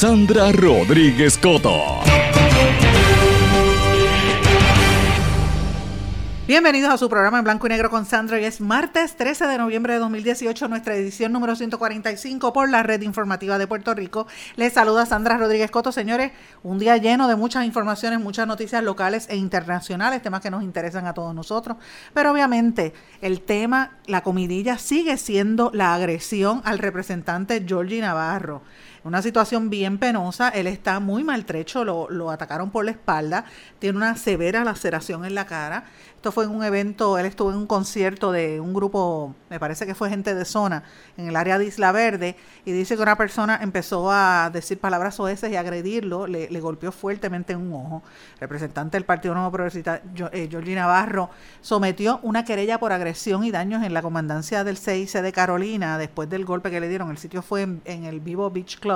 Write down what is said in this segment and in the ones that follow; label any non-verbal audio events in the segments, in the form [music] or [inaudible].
Sandra Rodríguez Coto. Bienvenidos a su programa en blanco y negro con Sandra. y es martes 13 de noviembre de 2018, nuestra edición número 145 por la red informativa de Puerto Rico. Les saluda Sandra Rodríguez Coto. Señores, un día lleno de muchas informaciones, muchas noticias locales e internacionales, temas que nos interesan a todos nosotros. Pero obviamente el tema, la comidilla, sigue siendo la agresión al representante Georgie Navarro una situación bien penosa. Él está muy maltrecho, lo, atacaron por la espalda, tiene una severa laceración en la cara. Esto fue en un evento, él estuvo en un concierto de un grupo, me parece que fue gente de zona, en el área de Isla Verde, y dice que una persona empezó a decir palabras oeces y agredirlo, le, golpeó fuertemente en un ojo. representante del Partido Nuevo Progresista, eh, Jordi Navarro, sometió una querella por agresión y daños en la comandancia del CIC de Carolina después del golpe que le dieron. El sitio fue en el Vivo Beach Club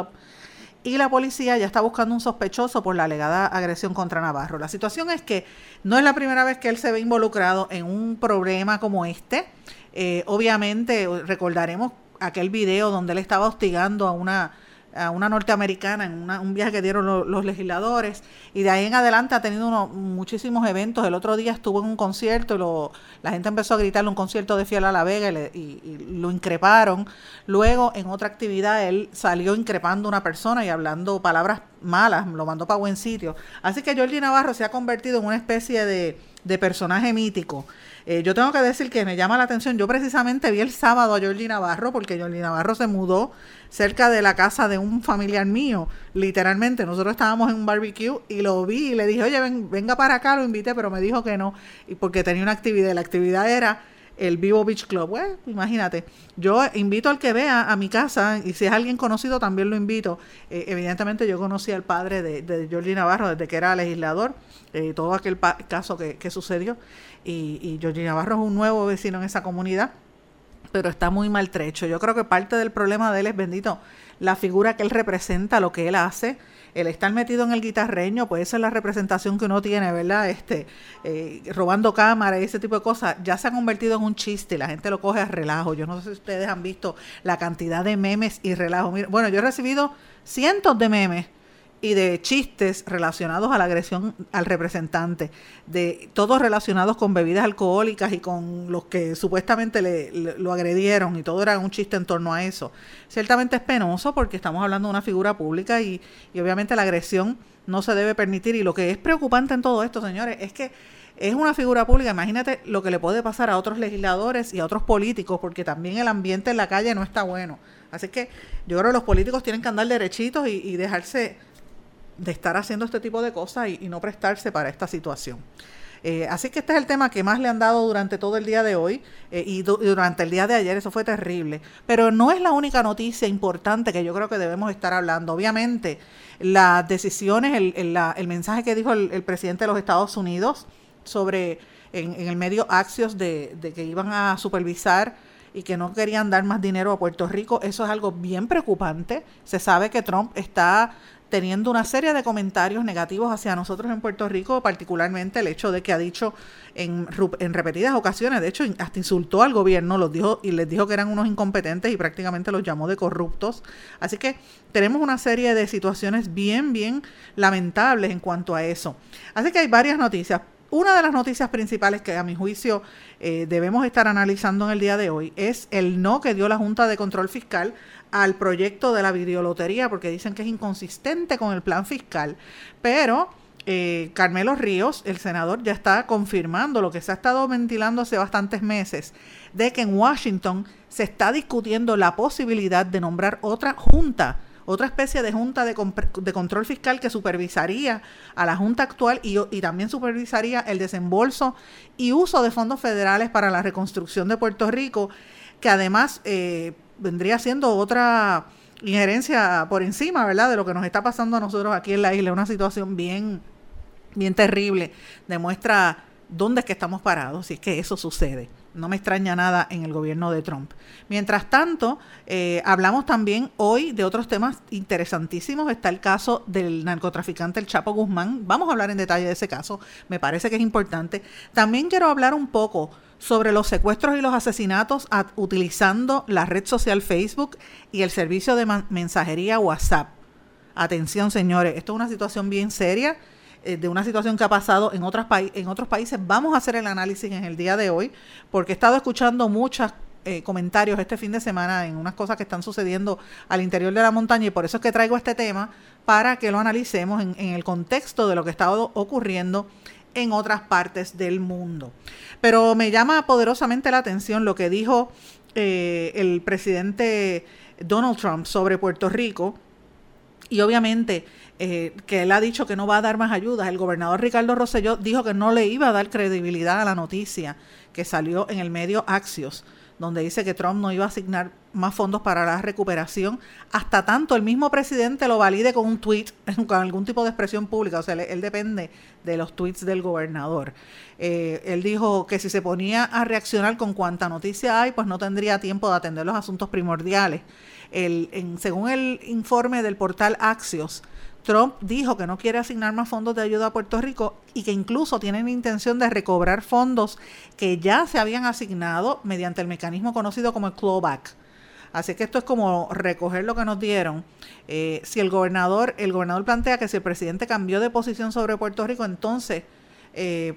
y la policía ya está buscando un sospechoso por la alegada agresión contra Navarro. La situación es que no es la primera vez que él se ve involucrado en un problema como este. Eh, obviamente recordaremos aquel video donde él estaba hostigando a una a una norteamericana en un viaje que dieron los legisladores y de ahí en adelante ha tenido muchísimos eventos. El otro día estuvo en un concierto y lo, la gente empezó a gritarle un concierto de Fiel a la Vega y, lo increparon. Luego en otra actividad él salió increpando a una persona y hablando palabras malas, lo mandó para buen sitio. Así que Jordi Navarro se ha convertido en una especie de, de personaje mítico. Eh, yo tengo que decir que me llama la atención, yo precisamente vi el sábado a Jordi Navarro porque Jordi Navarro se mudó cerca de la casa de un familiar mío, literalmente. Nosotros estábamos en un barbecue y lo vi y le dije, oye, venga para acá, lo invité, pero me dijo que no, y porque tenía una actividad. La actividad era el Vivo Beach Club. Bueno, imagínate, yo invito al que vea a mi casa y si es alguien conocido también lo invito. Eh, evidentemente yo conocí al padre de, de Jordi Navarro desde que era legislador, eh, todo aquel caso que, sucedió. Y, y Jordi Navarro es un nuevo vecino en esa comunidad pero está muy maltrecho. Yo creo que parte del problema de él es, bendito, la figura que él representa, lo que él hace. El estar metido en el guitarreño, pues esa es la representación que uno tiene, ¿verdad? Este, eh, robando cámara y ese tipo de cosas, ya se ha convertido en un chiste, la gente lo coge a relajo. Yo no sé si ustedes han visto la cantidad de memes y relajo. Bueno, yo he recibido cientos de memes y de chistes relacionados a la agresión al representante, de todos relacionados con bebidas alcohólicas y con los que supuestamente le, lo agredieron y todo era un chiste en torno a eso. Ciertamente es penoso porque estamos hablando de una figura pública y, y obviamente la agresión no se debe permitir y lo que es preocupante en todo esto, señores, es que es una figura pública, imagínate lo que le puede pasar a otros legisladores y a otros políticos, porque también el ambiente en la calle no está bueno. Así que yo creo que los políticos tienen que andar derechitos y, y dejarse de estar haciendo este tipo de cosas y, no prestarse para esta situación. Eh, así que este es el tema que más le han dado durante todo el día de hoy eh, y, durante el día de ayer, eso fue terrible. Pero no es la única noticia importante que yo creo que debemos estar hablando. Obviamente, las decisiones, el, mensaje que dijo el, presidente de los Estados Unidos sobre en, el medio Axios de que iban a supervisar y que no querían dar más dinero a Puerto Rico. Eso es algo bien preocupante. Se sabe que Trump está teniendo una serie de comentarios negativos hacia nosotros en Puerto Rico, particularmente el hecho de que ha dicho en, repetidas ocasiones, de hecho hasta insultó al gobierno, los dijo y les dijo que eran unos incompetentes y prácticamente los llamó de corruptos. Así que tenemos una serie de situaciones bien, bien lamentables en cuanto a eso. Así que hay varias noticias. Una de las noticias principales que a mi juicio eh, debemos estar analizando en el día de hoy es el no que dio la Junta de Control Fiscal al proyecto de la videolotería porque dicen que es inconsistente con el plan fiscal, pero eh, Carmelo Ríos, el senador, ya está confirmando lo que se ha estado ventilando hace bastantes meses, de que en Washington se está discutiendo la posibilidad de nombrar otra junta otra especie de junta de, de, control fiscal que supervisaría a la junta actual y, también supervisaría el desembolso y uso de fondos federales para la reconstrucción de Puerto Rico, que además eh, vendría siendo otra injerencia por encima, ¿verdad?, de lo que nos está pasando a nosotros aquí en la isla, una situación bien, bien terrible, demuestra dónde es que estamos parados, si es que eso sucede. No me extraña nada en el gobierno de Trump. Mientras tanto, eh, hablamos también hoy de otros temas interesantísimos. Está el caso del narcotraficante El Chapo Guzmán. Vamos a hablar en detalle de ese caso. Me parece que es importante. También quiero hablar un poco sobre los secuestros y los asesinatos utilizando la red social Facebook y el servicio de mensajería WhatsApp. Atención, señores, esto es una situación bien seria eh, de una situación que ha pasado en, otras en otros países. Vamos a hacer el análisis en el día de hoy, porque he estado escuchando muchos eh, comentarios este fin de semana en unas cosas que están sucediendo al interior de la montaña y por eso es que traigo este tema para que lo analicemos en, el contexto de lo que está ocurriendo en otras partes del mundo. Pero me llama poderosamente la atención lo que dijo eh, el presidente Donald Trump sobre Puerto Rico y obviamente eh, que él ha dicho que no va a dar más ayudas. El gobernador Ricardo Rosselló dijo que no le iba a dar credibilidad a la noticia que salió en el medio Axios, donde dice que Trump no iba a asignar más fondos para la recuperación, hasta tanto el mismo presidente lo valide con un tweet, [laughs] con algún tipo de expresión pública, o sea, él, depende de los tweets del gobernador. Eh, él dijo que si se ponía a reaccionar con cuanta noticia hay, pues no tendría tiempo de atender los asuntos primordiales. El, según el informe del portal Axios, Trump dijo que no quiere asignar más fondos de ayuda a Puerto Rico y que incluso tienen intención de recobrar fondos que ya se habían asignado mediante el mecanismo conocido como el clawback. Así que esto es como recoger lo que nos dieron. Eh, si el gobernador, el gobernador plantea que si el presidente cambió de posición sobre Puerto Rico, entonces eh,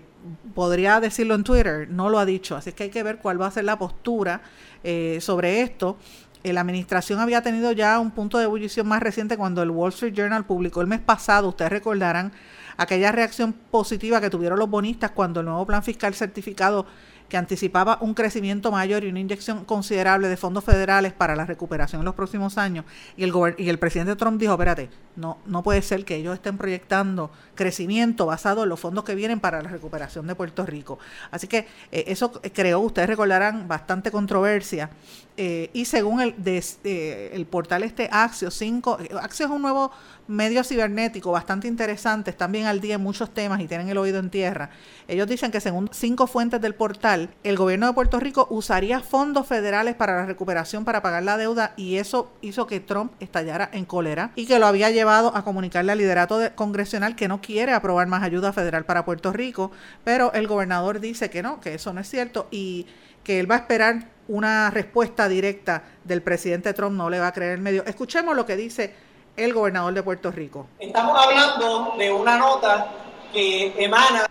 podría decirlo en Twitter. No lo ha dicho. Así que hay que ver cuál va a ser la postura eh, sobre esto. Eh, la administración había tenido ya un punto de ebullición más reciente cuando el Wall Street Journal publicó el mes pasado, ustedes recordarán, aquella reacción positiva que tuvieron los bonistas cuando el nuevo plan fiscal certificado que anticipaba un crecimiento mayor y una inyección considerable de fondos federales para la recuperación en los próximos años. Y el, y el presidente Trump dijo, espérate, no, no puede ser que ellos estén proyectando crecimiento basado en los fondos que vienen para la recuperación de Puerto Rico. Así que eh, eso creó, ustedes recordarán, bastante controversia. Eh, y según el, de, el portal este Axios 5, Axios es un nuevo medio cibernético bastante interesante, están bien al día en muchos temas y tienen el oído en tierra. Ellos dicen que según cinco fuentes del portal, el gobierno de Puerto Rico usaría fondos federales para la recuperación para pagar la deuda y eso hizo que Trump estallara en cólera y que lo había llevado a comunicarle al liderato congresional que no quiere aprobar más ayuda federal para Puerto Rico, pero el gobernador dice que no, que eso no es cierto y que él va a esperar una respuesta directa del presidente Trump, no le va a creer el medio. Escuchemos lo que dice el gobernador de Puerto Rico. Estamos hablando de una nota que emana,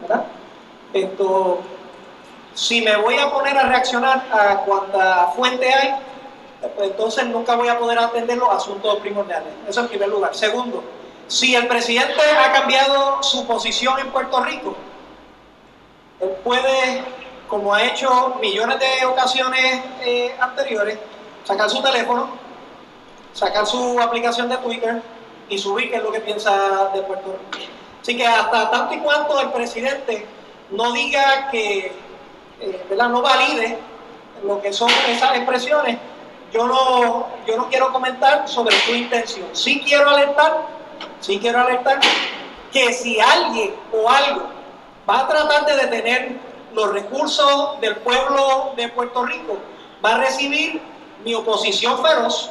¿verdad? Esto, si me voy a poner a reaccionar a cuanta fuente hay, pues entonces nunca voy a poder atender los asuntos primordiales. Eso en primer lugar. Segundo, si el presidente ha cambiado su posición en Puerto Rico, él puede, como ha hecho millones de ocasiones eh, anteriores, sacar su teléfono sacar su aplicación de Twitter y subir qué es lo que piensa de Puerto Rico. Así que hasta tanto y cuanto el presidente no diga que, eh, ¿verdad? no valide lo que son esas expresiones, yo no, yo no quiero comentar sobre su intención. Sí quiero alertar, sí quiero alertar que si alguien o algo va a tratar de detener los recursos del pueblo de Puerto Rico, va a recibir mi oposición feroz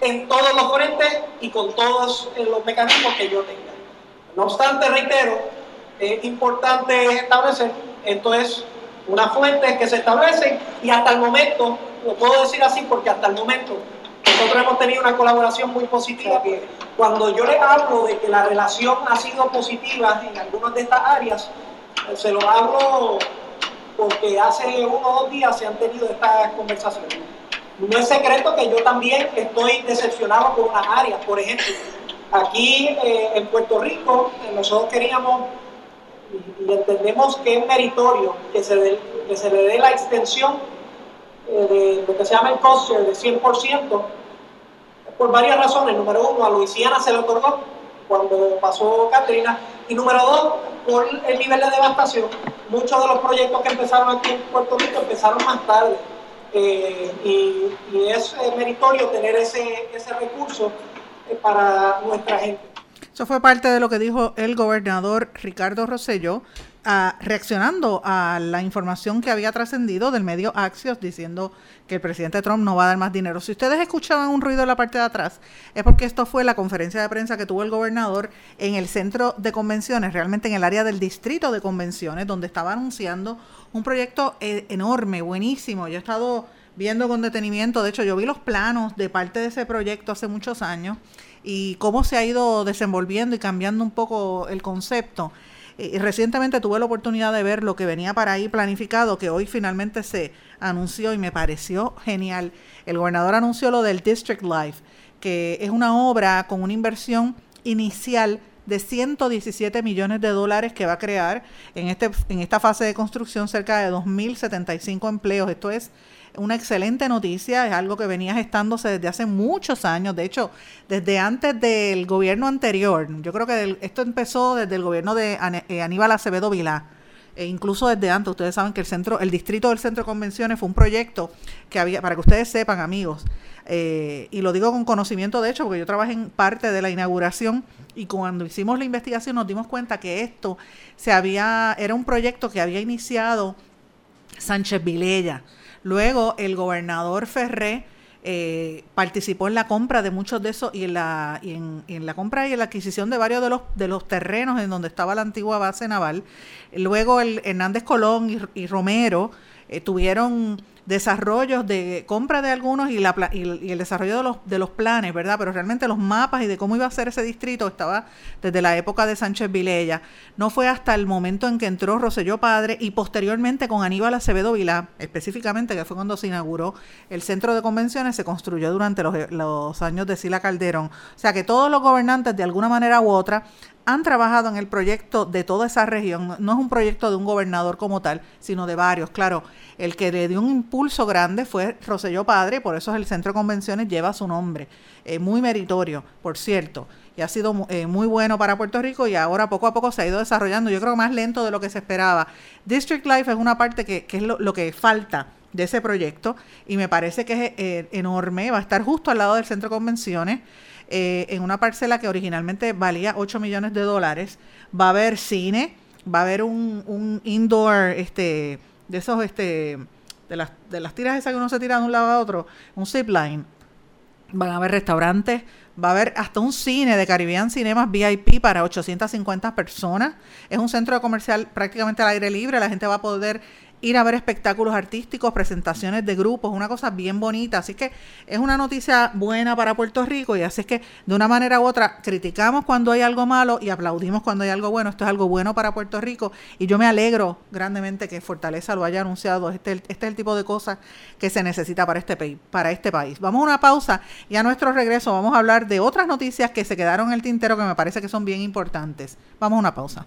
en todos los frentes y con todos eh, los mecanismos que yo tenga. No obstante, reitero, es importante establecer, esto es una fuente que se establece y hasta el momento, lo puedo decir así porque hasta el momento nosotros hemos tenido una colaboración muy positiva que cuando yo les hablo de que la relación ha sido positiva en algunas de estas áreas, se lo hablo porque hace uno o dos días se han tenido estas conversaciones. No es secreto que yo también estoy decepcionado por unas áreas. Por ejemplo, aquí eh, en Puerto Rico eh, nosotros queríamos y, entendemos que es meritorio que se, que se le dé la extensión de lo que se llama el coste de 100% por varias razones. Número uno, a Luisiana se le otorgó cuando pasó Katrina. Y número dos, por el nivel de devastación. Muchos de los proyectos que empezaron aquí en Puerto Rico empezaron más tarde. Eh, y, es eh, meritorio tener ese, ese recurso eh, para nuestra gente. Eso fue parte de lo que dijo el gobernador Ricardo Rosselló reaccionando a la información que había trascendido del medio Axios diciendo que el presidente Trump no va a dar más dinero. Si ustedes escuchaban un ruido en la parte de atrás, es porque esto fue la conferencia de prensa que tuvo el gobernador en el centro de convenciones, realmente en el área del distrito de convenciones, donde estaba anunciando un proyecto eh, enorme, buenísimo. Yo he estado viendo con detenimiento, de hecho yo vi los planos de parte de ese proyecto hace muchos años y cómo se ha ido desenvolviendo y cambiando un poco el concepto. Y recientemente tuve la oportunidad de ver lo que venía para ahí planificado, que hoy finalmente se anunció y me pareció genial. El gobernador anunció lo del District Life, que es una obra con una inversión inicial de 117 millones de dólares que va a crear en, este, en esta fase de construcción cerca de 2.075 empleos. Esto es una excelente noticia, es algo que venía gestándose desde hace muchos años, de hecho, desde antes del gobierno anterior. Yo creo que esto empezó desde el gobierno de eh, Aníbal Acevedo Vilá. E incluso desde antes, ustedes saben que el centro, el distrito del centro de convenciones fue un proyecto que había, para que ustedes sepan, amigos, eh, y lo digo con conocimiento de hecho, porque yo trabajé en parte de la inauguración y cuando hicimos la investigación nos dimos cuenta que esto se había, era un proyecto que había iniciado Sánchez Vilella Luego el gobernador Ferré eh, participó en la compra de muchos de esos y en la, y en, la compra y en la adquisición de varios de los, de los terrenos en donde estaba la antigua base naval. Luego el Hernández Colón y, Romero eh, tuvieron desarrollos de compra de algunos y, la, y, el desarrollo de los, de los planes, ¿verdad? Pero realmente los mapas y de cómo iba a ser ese distrito estaba desde la época de Sánchez Vilella. No fue hasta el momento en que entró Roselló Padre y posteriormente con Aníbal Acevedo Vilá, específicamente, que fue cuando se inauguró el centro de convenciones, se construyó durante los, los años de Sila Calderón. O sea que todos los gobernantes, de alguna manera u otra, han trabajado en el proyecto de toda esa región. No es un proyecto de un gobernador como tal, sino de varios. Claro, el que le dio un impulso grande fue Roselló Padre, por eso el Centro de Convenciones lleva su nombre. Eh, muy meritorio, por cierto. Y ha sido eh, muy bueno para Puerto Rico y ahora poco a poco se ha ido desarrollando. Yo creo más lento de lo que se esperaba. District Life es una parte que, es lo, que falta de ese proyecto y me parece que es eh, enorme. Va a estar justo al lado del Centro de Convenciones. Eh, en una parcela que originalmente valía 8 millones de dólares. Va a haber cine, va a haber un, indoor, este, de esos, este, de las, de las tiras esas que uno se tira de un lado a otro, un zip line. Van a haber restaurantes, va a haber hasta un cine de Caribbean Cinemas VIP para 850 personas. Es un centro comercial prácticamente al aire libre, la gente va a poder ir a ver espectáculos artísticos, presentaciones de grupos, una cosa bien bonita. Así que es una noticia buena para Puerto Rico y así es que de una manera u otra criticamos cuando hay algo malo y aplaudimos cuando hay algo bueno. Esto es algo bueno para Puerto Rico y yo me alegro grandemente que Fortaleza lo haya anunciado. Este, este es el tipo de cosas que se necesita para este, para este país. Vamos a una pausa y a nuestro regreso vamos a hablar de otras noticias que se quedaron en el tintero que me parece que son bien importantes. Vamos a una pausa.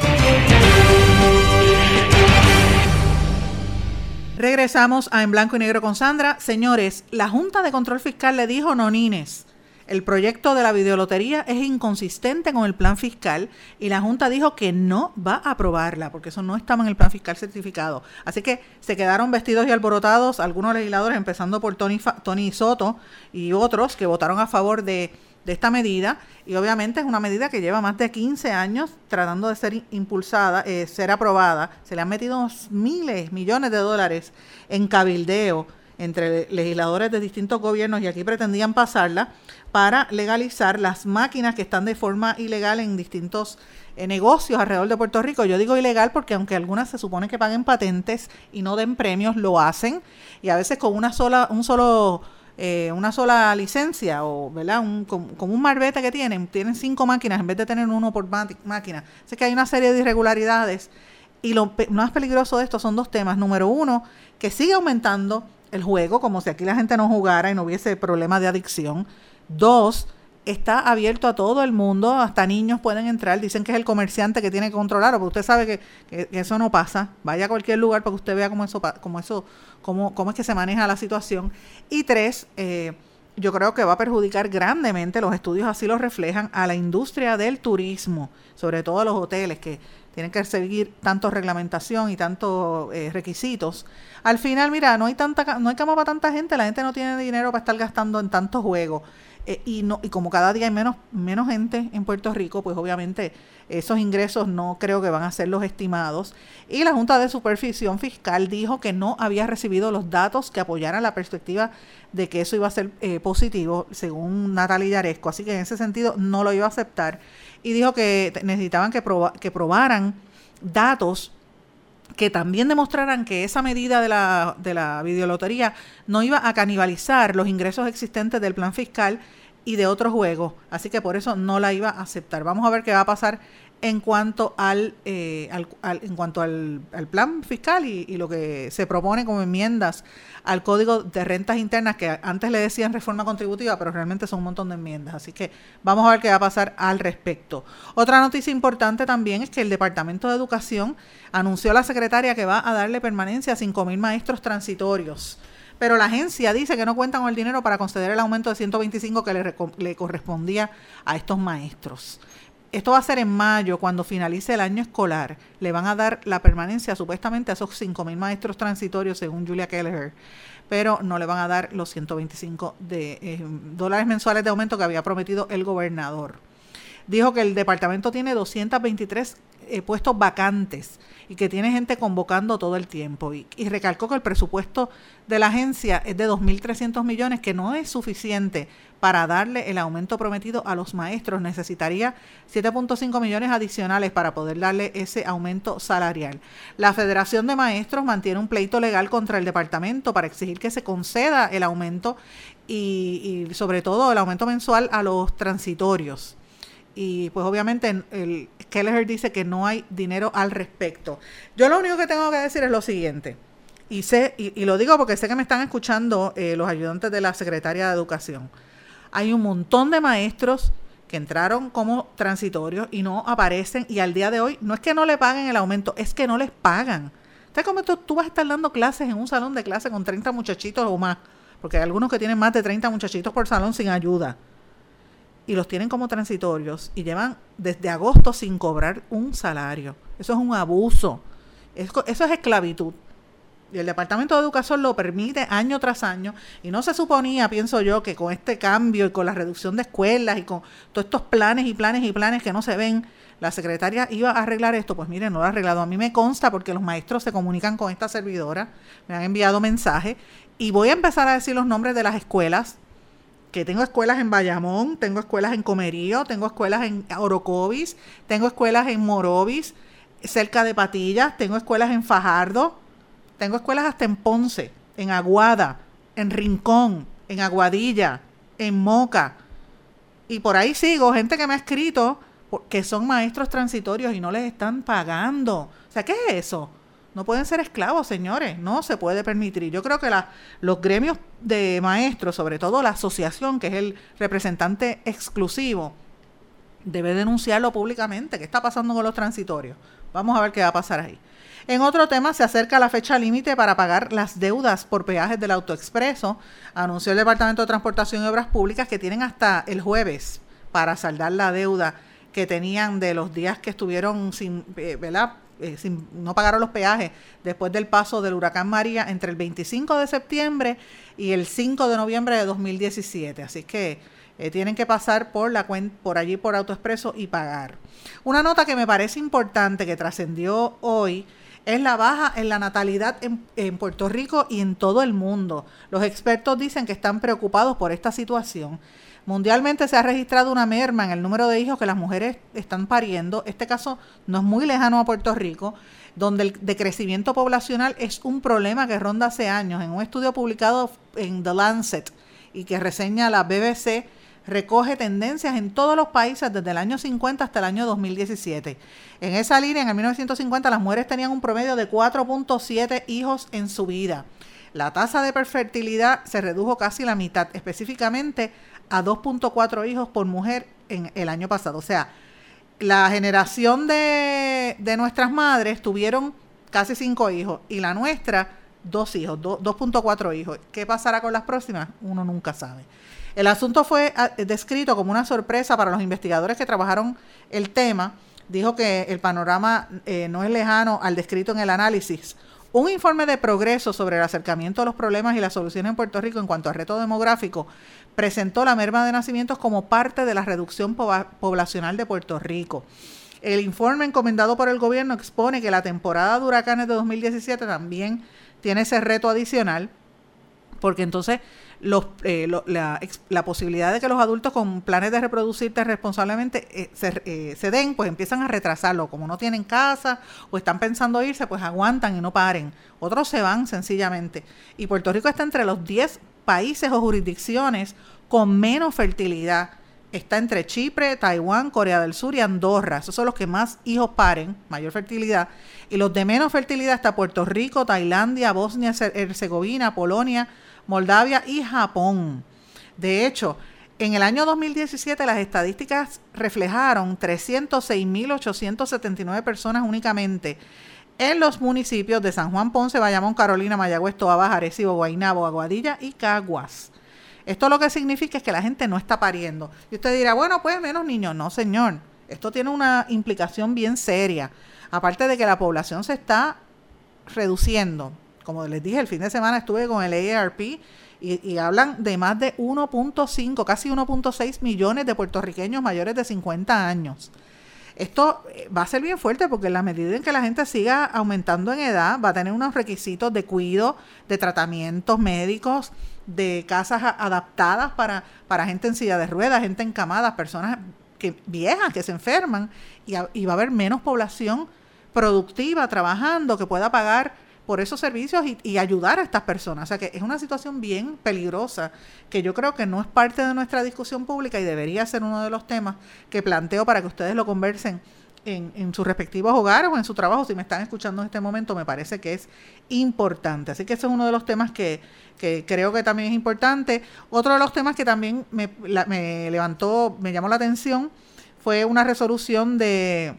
Regresamos a En Blanco y Negro con Sandra. Señores, la Junta de Control Fiscal le dijo nonines El proyecto de la videolotería es inconsistente con el plan fiscal y la Junta dijo que no va a aprobarla porque eso no estaba en el plan fiscal certificado. Así que se quedaron vestidos y alborotados algunos legisladores, empezando por Tony, Tony Soto y otros que votaron a favor de, esta medida. Y obviamente es una medida que lleva más de 15 años tratando de ser impulsada, eh, ser aprobada. Se le han metido miles, millones de dólares en cabildeo entre legisladores de distintos gobiernos y aquí pretendían pasarla para legalizar las máquinas que están de forma ilegal en distintos eh, negocios alrededor de Puerto Rico. Yo digo ilegal porque aunque algunas se supone que paguen patentes y no den premios, lo hacen y a veces con una sola, un solo eh, una sola licencia o, ¿verdad? Un, como, un marbete que tienen, tienen cinco máquinas en vez de tener uno por máquina. Así que hay una serie de irregularidades y lo más peligroso de esto son dos temas. Número uno, que sigue aumentando el juego, como si aquí la gente no jugara y no hubiese problema de adicción. Dos, está abierto a todo el mundo, hasta niños pueden entrar, dicen que es el comerciante que tiene que controlarlo, pero usted sabe que, eso no pasa. Vaya a cualquier lugar para que usted vea cómo eso, cómo eso, cómo, cómo es que se maneja la situación. Y tres, eh, yo creo que va a perjudicar grandemente, los estudios así lo reflejan, a la industria del turismo, sobre todo a los hoteles que tienen que seguir tanto reglamentación y tantos eh, requisitos. Al final, mira, no hay tanta no hay cama para tanta gente, la gente no tiene dinero para estar gastando en tantos juegos. Eh, y no y como cada día hay menos menos gente en Puerto Rico, pues obviamente esos ingresos no creo que van a ser los estimados. Y la Junta de Supervisión Fiscal dijo que no había recibido los datos que apoyaran la perspectiva de que eso iba a ser eh, positivo, según Natalia Yaresco. Así que en ese sentido no lo iba a aceptar y dijo que necesitaban que, que probaran datos que también demostraran que esa medida de la, de la videolotería no iba a canibalizar los ingresos existentes del plan fiscal y de otros juegos. Así que por eso no la iba a aceptar. Vamos a ver qué va a pasar en cuanto al, eh, en cuanto al, plan fiscal y, lo que se propone como enmiendas al código de rentas internas que antes le decían reforma contributiva pero realmente son un montón de enmiendas. Así que vamos a ver qué va a pasar al respecto. Otra noticia importante también es que el departamento de educación anunció a la secretaria que va a darle permanencia a 5.000 maestros transitorios. Pero la agencia dice que no cuentan con el dinero para conceder el aumento de 125 que le correspondía a estos maestros esto va a ser en mayo, cuando finalice el año escolar. Le van a dar la permanencia supuestamente a esos 5.000 maestros transitorios, según Julia Kelleher, pero no le van a dar los 125 de, eh, dólares mensuales de aumento que había prometido el gobernador. Dijo que el departamento tiene 223 eh, puestos vacantes y que tiene gente convocando todo el tiempo. Y, y recalcó que el presupuesto de la agencia es de 2.300 millones, que no es suficiente para darle el aumento prometido a los maestros. Necesitaría 7.5 millones adicionales para poder darle ese aumento salarial. La Federación de Maestros mantiene un pleito legal contra el departamento para exigir que se conceda el aumento y, sobre todo el aumento mensual a los transitorios. Y pues obviamente el Kelleher dice que no hay dinero al respecto. Yo lo único que tengo que decir es lo siguiente. Y sé, y, lo digo porque sé que me están escuchando eh, los ayudantes de la Secretaría de Educación hay un montón de maestros que entraron como transitorios y no aparecen y al día de hoy no es que no le paguen el aumento, es que no les pagan. ¿Sabes cómo tú, tú vas a estar dando clases en un salón de clase con 30 muchachitos o más? Porque hay algunos que tienen más de 30 muchachitos por salón sin ayuda. Y los tienen como transitorios y llevan desde agosto sin cobrar un salario. Eso es un abuso. Eso, es esclavitud y el Departamento de Educación lo permite año tras año y no se suponía, pienso yo, que con este cambio y con la reducción de escuelas y con todos estos planes y planes y planes que no se ven, la secretaria iba a arreglar esto, pues mire, no lo ha arreglado. A mí me consta porque los maestros se comunican con esta servidora, me han enviado mensajes y voy a empezar a decir los nombres de las escuelas, que tengo escuelas en Bayamón, tengo escuelas en Comerío, tengo escuelas en Orocovis, tengo escuelas en Morovis, cerca de Patillas, tengo escuelas en Fajardo, tengo escuelas hasta en Ponce, en Aguada, en Rincón, en Aguadilla, en Moca. Y por ahí sigo, gente que me ha escrito que son maestros transitorios y no les están pagando. O sea, ¿qué es eso? No pueden ser esclavos, señores. No se puede permitir. Yo creo que los gremios de maestros, sobre todo la asociación, que es el representante exclusivo, debe denunciarlo públicamente. ¿Qué está pasando con los transitorios? Vamos a ver qué va a pasar ahí. En otro tema, se acerca la fecha límite para pagar las deudas por peajes del autoexpreso. Anunció el Departamento de Transportación y Obras Públicas que tienen hasta el jueves para saldar la deuda que tenían de los días que estuvieron sin, eh, ¿verdad? Eh, no pagaron los peajes después del paso del huracán María entre el 25 de septiembre y el 5 de noviembre de 2017. Así que eh, tienen que pasar por, la, por allí por AutoExpreso y pagar. Una nota que me parece importante que trascendió hoy es la baja en la natalidad en, Puerto Rico y en todo el mundo. Los expertos dicen que están preocupados por esta situación. Mundialmente se ha registrado una merma en el número de hijos que las mujeres están pariendo. Este caso no es muy lejano a Puerto Rico, donde el decrecimiento poblacional es un problema que ronda hace años. En un estudio publicado en The Lancet y que reseña la BBC, recoge tendencias en todos los países desde el año 50 hasta el año 2017. En esa línea, en el 1950, las mujeres tenían un promedio de 4.7 hijos en su vida. La tasa de fertilidad se redujo casi la mitad, específicamente a 2.4 hijos por mujer en el año pasado. O sea, la generación de, nuestras madres tuvieron casi 5 hijos y la nuestra dos hijos, 2.4 hijos. ¿Qué pasará con las próximas? Uno nunca sabe. El asunto fue ah, descrito como una sorpresa para los investigadores que trabajaron el tema. Dijo que el panorama eh, no es lejano al descrito en el análisis. Un informe de progreso sobre el acercamiento a los problemas y las soluciones en Puerto Rico en cuanto al reto demográfico presentó la merma de nacimientos como parte de la reducción poblacional de Puerto Rico. El informe encomendado por el gobierno expone que la temporada de huracanes de 2017 también tiene ese reto adicional, porque entonces los, eh, la, posibilidad de que los adultos con planes de reproducirte responsablemente eh, eh, se, den, pues empiezan a retrasarlo. Como no tienen casa o están pensando irse, pues aguantan y no paren. Otros se van sencillamente. Y Puerto Rico está entre los 10 países o jurisdicciones con menos fertilidad. Está entre Chipre, Taiwán, Corea del Sur y Andorra. Esos son los que más hijos paren, mayor fertilidad. Y los de menos fertilidad está Puerto Rico, Tailandia, Bosnia, Herzegovina, Polonia, Moldavia y Japón. De hecho, en el año 2017 las estadísticas reflejaron 306.879 personas únicamente en los municipios de San Juan, Ponce, Bayamón, Carolina, Mayagüez, Toa Arecibo, Guaynabo, Aguadilla y Caguas. Esto lo que significa es que la gente no está pariendo. Y usted dirá, bueno, pues menos niños. No, señor. Esto tiene una implicación bien seria. Aparte de que la población se está reduciendo como les dije, el fin de semana estuve con el AARP y, hablan de más de 1.5, casi 1.6 millones de puertorriqueños mayores de 50 años. Esto eh, va a ser bien fuerte porque en la medida en que la gente siga aumentando en edad, va a tener unos requisitos de cuidado, de tratamientos médicos, de casas adaptadas para, para gente en silla de ruedas, gente encamada, personas que, viejas que se enferman y va a haber menos población productiva trabajando que pueda pagar por esos servicios y, ayudar a estas personas. O sea que es una situación bien peligrosa que yo creo que no es parte de nuestra discusión pública y debería ser uno de los temas que planteo para que ustedes lo conversen en, sus respectivos hogares o en su trabajo. Si me están escuchando en este momento, me parece que es importante. Así que ese es uno de los temas que, creo que también es importante. Otro de los temas que también me, me levantó, me llamó la atención, fue una resolución de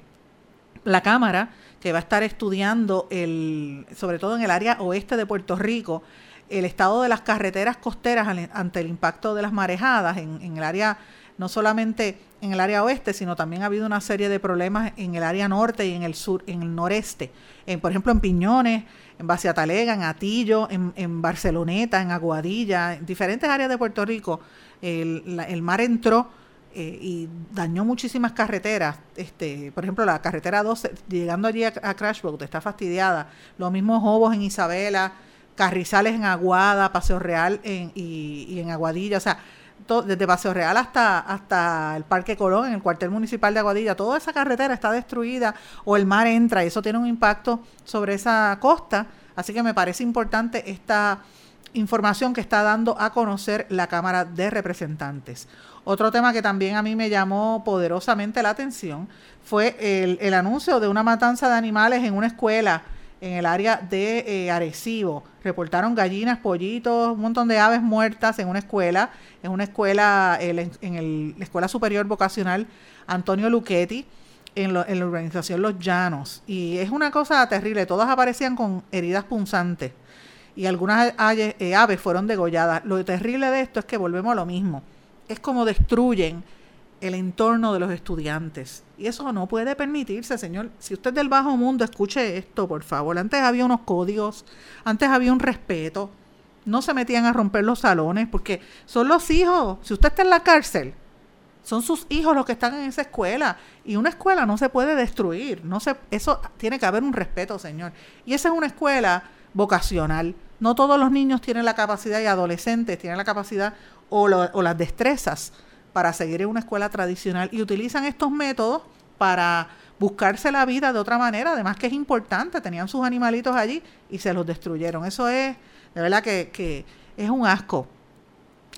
la Cámara que va a estar estudiando, el, sobre todo en el área oeste de Puerto Rico, el estado de las carreteras costeras ante el impacto de las marejadas en, el área, no solamente en el área oeste, sino también ha habido una serie de problemas en el área norte y en el sur, en el noreste. En, por ejemplo, en Piñones, en Baciatalega, en Atillo, en, en Barceloneta, en Aguadilla, en diferentes áreas de Puerto Rico, el, el mar entró eh, y dañó muchísimas carreteras. Este, por ejemplo, la carretera 12, llegando allí a, Crashboat, está fastidiada. Los mismos Hobos en Isabela, Carrizales en Aguada, Paseo Real en, y, en Aguadilla. O sea, desde Paseo Real hasta, hasta el Parque Colón, en el cuartel municipal de Aguadilla, toda esa carretera está destruida o el mar entra y eso tiene un impacto sobre esa costa. Así que me parece importante esta información que está dando a conocer la Cámara de Representantes. Otro tema que también a mí me llamó poderosamente la atención fue el, anuncio de una matanza de animales en una escuela en el área de eh, Arecibo. Reportaron gallinas, pollitos, un montón de aves muertas en una escuela, en una escuela, en la Escuela Superior Vocacional Antonio Luchetti, en, en, la organización Los Llanos. Y es una cosa terrible, todas aparecían con heridas punzantes y algunas eh, aves fueron degolladas. Lo terrible de esto es que volvemos a lo mismo. Es como destruyen el entorno de los estudiantes. Y eso no puede permitirse, señor. Si usted del bajo mundo escuche esto, por favor. Antes había unos códigos, antes había un respeto. No se metían a romper los salones porque son los hijos. Si usted está en la cárcel, son sus hijos los que están en esa escuela. Y una escuela no se puede destruir. No se, eso tiene que haber un respeto, señor. Y esa es una escuela vocacional. No todos los niños tienen la capacidad y adolescentes tienen la capacidad o, o las destrezas para seguir en una escuela tradicional y utilizan estos métodos para buscarse la vida de otra manera, además que es importante, tenían sus animalitos allí y se los destruyeron. Eso es, de verdad que, es un asco.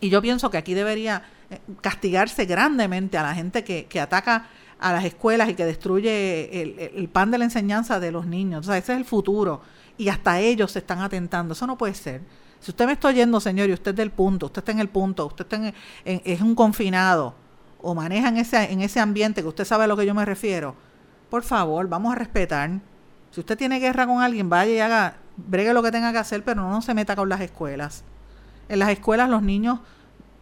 Y yo pienso que aquí debería eh, castigarse grandemente a la gente que, ataca a las escuelas y que destruye el, el, pan de la enseñanza de los niños. O sea, ese es el futuro. Y hasta ellos se están atentando. Eso no puede ser. Si usted me está oyendo, señor, y usted es del punto, usted está en el punto, usted está en, es un confinado o maneja en ese, en ese ambiente que usted sabe a lo que yo me refiero, por favor, vamos a respetar. Si usted tiene guerra con alguien, vaya y haga, bregue lo que tenga que hacer, pero no se meta con las escuelas. En las escuelas los niños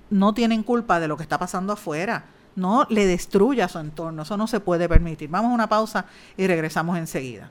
no tienen culpa de lo que está pasando afuera. No le destruya su entorno. Eso no se puede permitir. Vamos a una pausa y regresamos enseguida.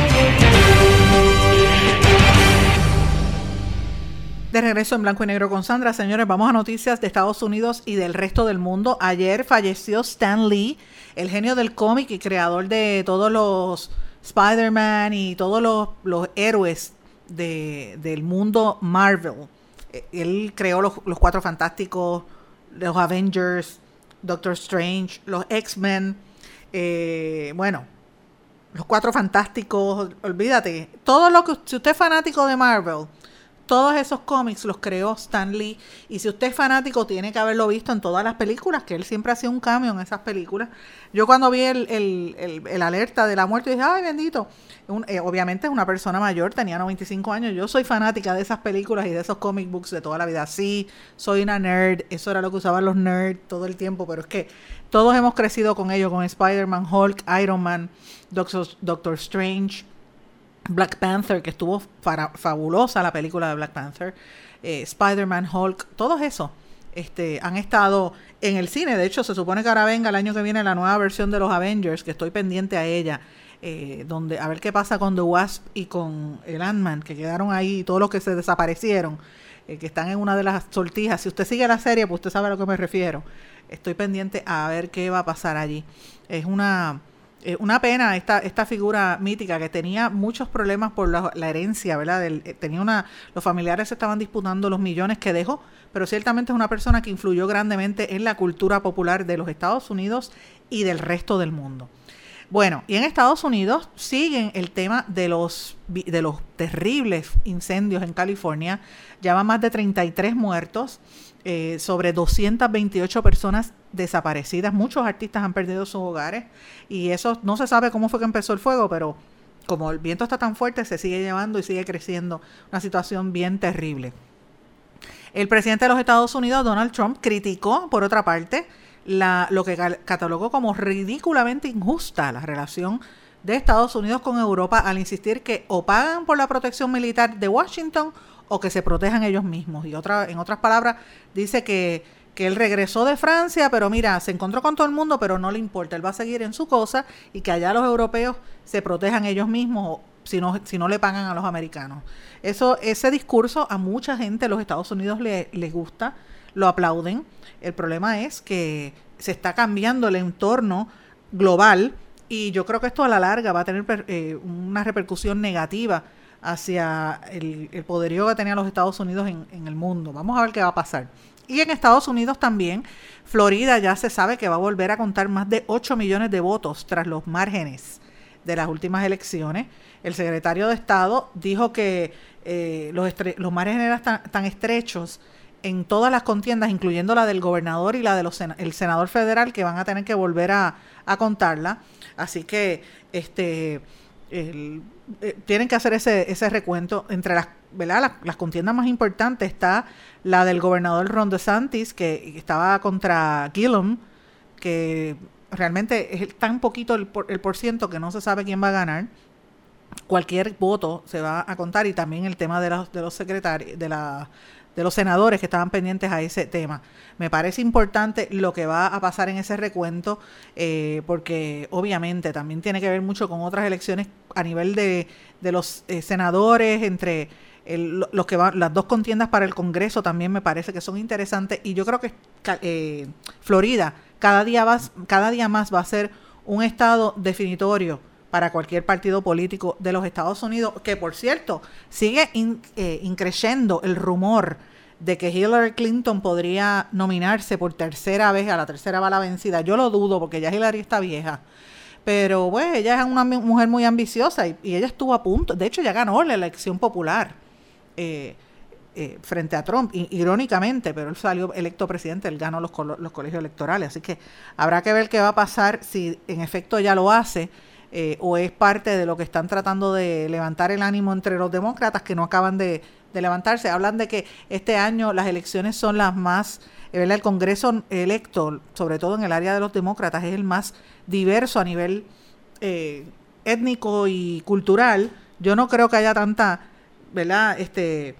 De regreso en blanco y negro con Sandra, señores, vamos a noticias de Estados Unidos y del resto del mundo. Ayer falleció Stan Lee, el genio del cómic y creador de todos los Spider-Man y todos los, héroes del mundo Marvel. E, él creó los, Cuatro Fantásticos, los Avengers, Doctor Strange, los X-Men, eh, bueno, los Cuatro Fantásticos, olvídate, todo lo que, si usted es fanático de Marvel, todos esos cómics los creó Stan Lee. Y si usted es fanático, tiene que haberlo visto en todas las películas, que él siempre hacía un cambio en esas películas. Yo cuando vi el, alerta de la muerte, dije, ay, bendito. Eh, obviamente es una persona mayor, tenía 95 años. Yo soy fanática de esas películas y de esos comic books de toda la vida. Sí, soy una nerd. Eso era lo que usaban los nerds todo el tiempo, pero es que todos hemos crecido con ellos, con Spider-Man, Hulk, Iron Man, Doctor, Doctor Strange. Black Panther, que estuvo fabulosa la película de Black Panther, eh, Spider-Man, Hulk, todos esos este, han estado en el cine. De hecho, se supone que ahora venga el año que viene la nueva versión de los Avengers, que estoy pendiente a ella. Eh, donde a ver qué pasa con The Wasp y con el Ant-Man, que quedaron ahí, todos los que se desaparecieron, eh, que están en una de las sortijas. Si usted sigue la serie, pues usted sabe a lo que me refiero. Estoy pendiente a ver qué va a pasar allí. Es una eh, una pena esta, esta figura mítica que tenía muchos problemas por la, herencia, ¿verdad? Eh, tenía una, los familiares estaban disputando los millones que dejó, pero ciertamente es una persona que influyó grandemente en la cultura popular de los Estados Unidos y del resto del mundo. Bueno, y en Estados Unidos siguen el tema de los, de los terribles incendios en California. Ya van más de 33 muertos. Eh, sobre 228 personas desaparecidas. Muchos artistas han perdido sus hogares y eso no se sabe cómo fue que empezó el fuego, pero como el viento está tan fuerte, se sigue llevando y sigue creciendo. Una situación bien terrible. El presidente de los Estados Unidos, Donald Trump, criticó, por otra parte, la, lo que catalogó como ridículamente injusta la relación de Estados Unidos con Europa al insistir que o pagan por la protección militar de Washington o que se protejan ellos mismos. Y otra, en otras palabras, dice que, que él regresó de Francia, pero mira, se encontró con todo el mundo, pero no le importa, él va a seguir en su cosa y que allá los europeos se protejan ellos mismos si no, si no le pagan a los americanos. Eso, ese discurso a mucha gente los Estados Unidos le, les gusta, lo aplauden. El problema es que se está cambiando el entorno global y yo creo que esto a la larga va a tener eh, una repercusión negativa hacia el, poderío que tenían los Estados Unidos en, el mundo. Vamos a ver qué va a pasar. Y en Estados Unidos también, Florida ya se sabe que va a volver a contar más de 8 millones de votos tras los márgenes de las últimas elecciones. El secretario de Estado dijo que eh, los, los márgenes eran tan, estrechos en todas las contiendas, incluyendo la del gobernador y la del el senador federal, que van a tener que volver a, contarla. Así que este eh, tienen que hacer ese, ese recuento entre las ¿verdad? Las, contiendas más importantes está la del gobernador Ron DeSantis, que estaba contra Gillum, que realmente es tan poquito el por, el por ciento que no se sabe quién va a ganar. Cualquier voto se va a contar y también el tema de los, de los secretarios, de la de los senadores que estaban pendientes a ese tema. Me parece importante lo que va a pasar en ese recuento, eh, porque obviamente también tiene que ver mucho con otras elecciones a nivel de, de los eh, senadores, entre los que van, las dos contiendas para el Congreso también me parece que son interesantes y yo creo que eh, Florida cada día, va, cada día más va a ser un estado definitorio para cualquier partido político de los Estados Unidos, que por cierto sigue eh, increyendo el rumor de que Hillary Clinton podría nominarse por tercera vez, a la tercera bala vencida. Yo lo dudo porque ya Hillary está vieja. Pero, bueno, ella es una mujer muy ambiciosa y, y, ella estuvo a punto. De hecho, ya ganó la elección popular. Eh, eh, frente a Trump, irónicamente, pero él salió electo presidente, él ganó los colegios electorales. Así que habrá que ver qué va a pasar si en efecto ya lo hace eh, o es parte de lo que están tratando de levantar el ánimo entre los demócratas que no acaban de, levantarse. Hablan de que este año las elecciones son las más, el Congreso electo, sobre todo en el área de los demócratas, es el más diverso a nivel étnico y cultural. Yo no creo que haya tanta ¿verdad? Este,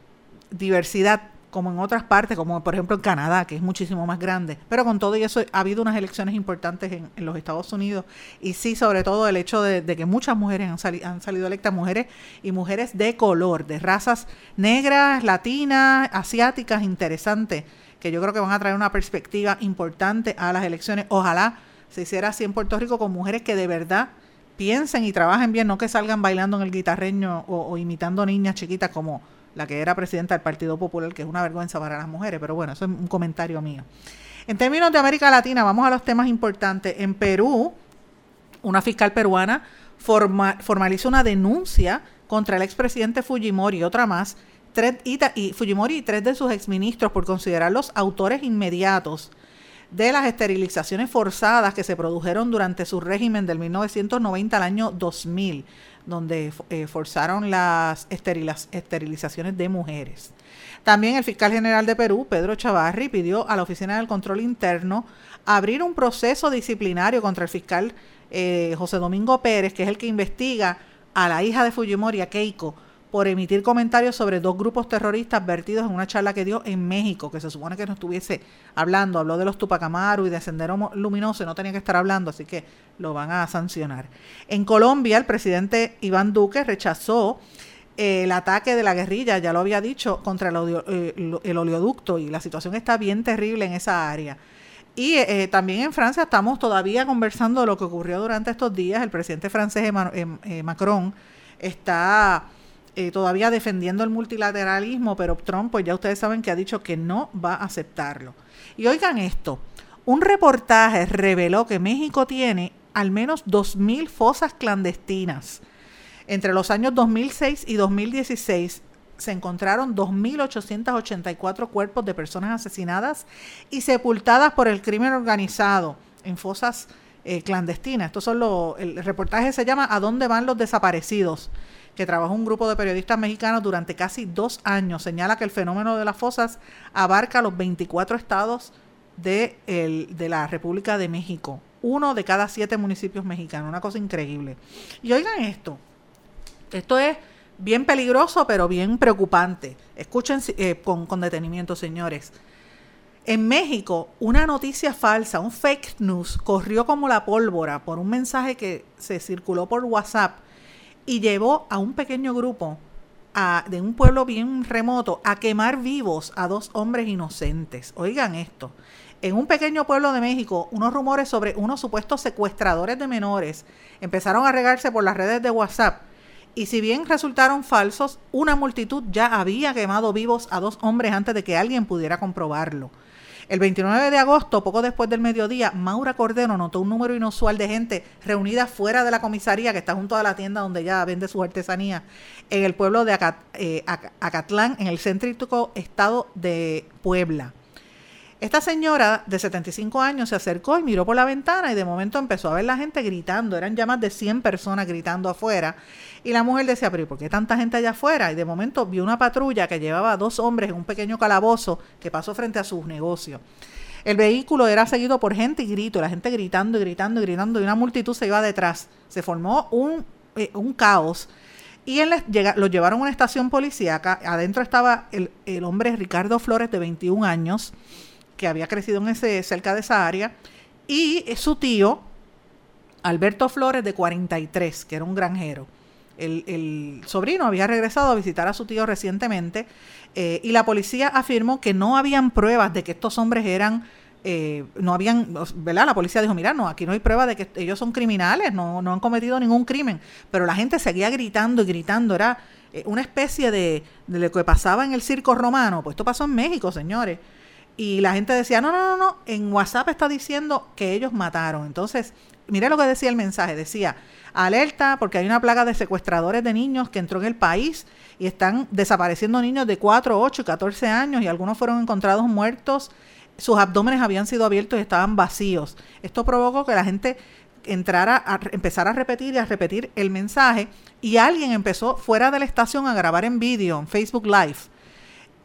diversidad como en otras partes, como por ejemplo en Canadá, que es muchísimo más grande. Pero con todo y eso ha habido unas elecciones importantes en, los Estados Unidos y sí, sobre todo el hecho de, que muchas mujeres han, han salido electas, mujeres y mujeres de color, de razas negras, latinas, asiáticas, interesantes, que yo creo que van a traer una perspectiva importante a las elecciones. Ojalá se hiciera así en Puerto Rico con mujeres que de verdad piensen y trabajen bien, no que salgan bailando en el guitarreño o, imitando niñas chiquitas como la que era presidenta del Partido Popular, que es una vergüenza para las mujeres, pero bueno, eso es un comentario mío. En términos de América Latina, vamos a los temas importantes. En Perú, una fiscal peruana formaliza una denuncia contra el expresidente Fujimori y otra más, y Fujimori y tres de sus exministros por considerarlos autores inmediatos de las esterilizaciones forzadas que se produjeron durante su régimen del 1990 al año 2000, donde eh, forzaron las esterilizaciones de mujeres. También el fiscal general de Perú, Pedro Chavarri, pidió a la Oficina del Control Interno abrir un proceso disciplinario contra el fiscal eh, José Domingo Pérez, que es el que investiga a la hija de Fujimori, Keiko, por emitir comentarios sobre dos grupos terroristas vertidos en una charla que dio en México, que se supone que no estuviese hablando, habló de los Tupacamaru y de Sendero Luminoso no tenía que estar hablando, así que lo van a sancionar. En Colombia, el presidente Iván Duque rechazó eh, el ataque de la guerrilla, ya lo había dicho, contra el, eh, el oleoducto y la situación está bien terrible en esa área. Y eh, también en Francia estamos todavía conversando de lo que ocurrió durante estos días. El presidente francés Macron está eh, todavía defendiendo el multilateralismo, pero Trump, pues ya ustedes saben que ha dicho que no va a aceptarlo. Y oigan esto, un reportaje reveló que México tiene al menos 2.000 fosas clandestinas. Entre los años 2006 y 2016 se encontraron 2.884 cuerpos de personas asesinadas y sepultadas por el crimen organizado en fosas eh, clandestinas. Estos son los, el reportaje se llama ¿A dónde van los desaparecidos? que trabajó un grupo de periodistas mexicanos durante casi dos años, señala que el fenómeno de las fosas abarca los 24 estados de, de la República de México, uno de cada siete municipios mexicanos, una cosa increíble. Y oigan esto, esto es bien peligroso, pero bien preocupante. Escuchen eh, con, con detenimiento, señores. En México, una noticia falsa, un fake news, corrió como la pólvora por un mensaje que se circuló por WhatsApp y llevó a un pequeño grupo de un pueblo bien remoto a quemar vivos a dos hombres inocentes. Oigan esto. En un pequeño pueblo de México, unos rumores sobre unos supuestos secuestradores de menores empezaron a regarse por las redes de WhatsApp Y si bien resultaron falsos, una multitud ya había quemado vivos a dos hombres antes de que alguien pudiera comprobarlo. El 29 de agosto, poco después del mediodía, Maura Cordero notó un número inusual de gente reunida fuera de la comisaría que está junto a la tienda donde ella vende su artesanía, en el pueblo de eh, Acatlán, en el céntrico estado de Puebla. Esta señora de 75 años se acercó y miró por la ventana y de momento empezó a ver la gente gritando. Eran ya más de 100 personas gritando afuera. Y la mujer decía, pero ¿por qué tanta gente allá afuera? Y de momento vio una patrulla que llevaba a dos hombres en un pequeño calabozo que pasó frente a sus negocios. El vehículo era seguido por gente y grito, la gente gritando y gritando y gritando y una multitud se iba detrás. Se formó un, eh, un caos. Y él lo llevaron a una estación policíaca. Adentro estaba el, el hombre Ricardo Flores, de 21 años que había crecido en ese, cerca de esa área, y su tío, Alberto Flores, de 43, que era un granjero. El, sobrino había regresado a visitar a su tío recientemente eh, y la policía afirmó que no habían pruebas de que estos hombres eran, eh, no habían, ¿verdad? La policía dijo, mira, no, aquí no hay pruebas de que ellos son criminales, no, no han cometido ningún crimen, pero la gente seguía gritando y gritando, era eh, una especie de, de lo que pasaba en el circo romano, pues esto pasó en México, señores. Y la gente decía, no, no, no, no, en WhatsApp está diciendo que ellos mataron. Entonces, mire lo que decía el mensaje, decía, alerta porque hay una plaga de secuestradores de niños que entró en el país y están desapareciendo niños de 4, 8 y 14 años y algunos fueron encontrados muertos, sus abdómenes habían sido abiertos y estaban vacíos. Esto provocó que la gente entrara a empezar a repetir y a repetir el mensaje y alguien empezó fuera de la estación a grabar en vídeo, en Facebook Live.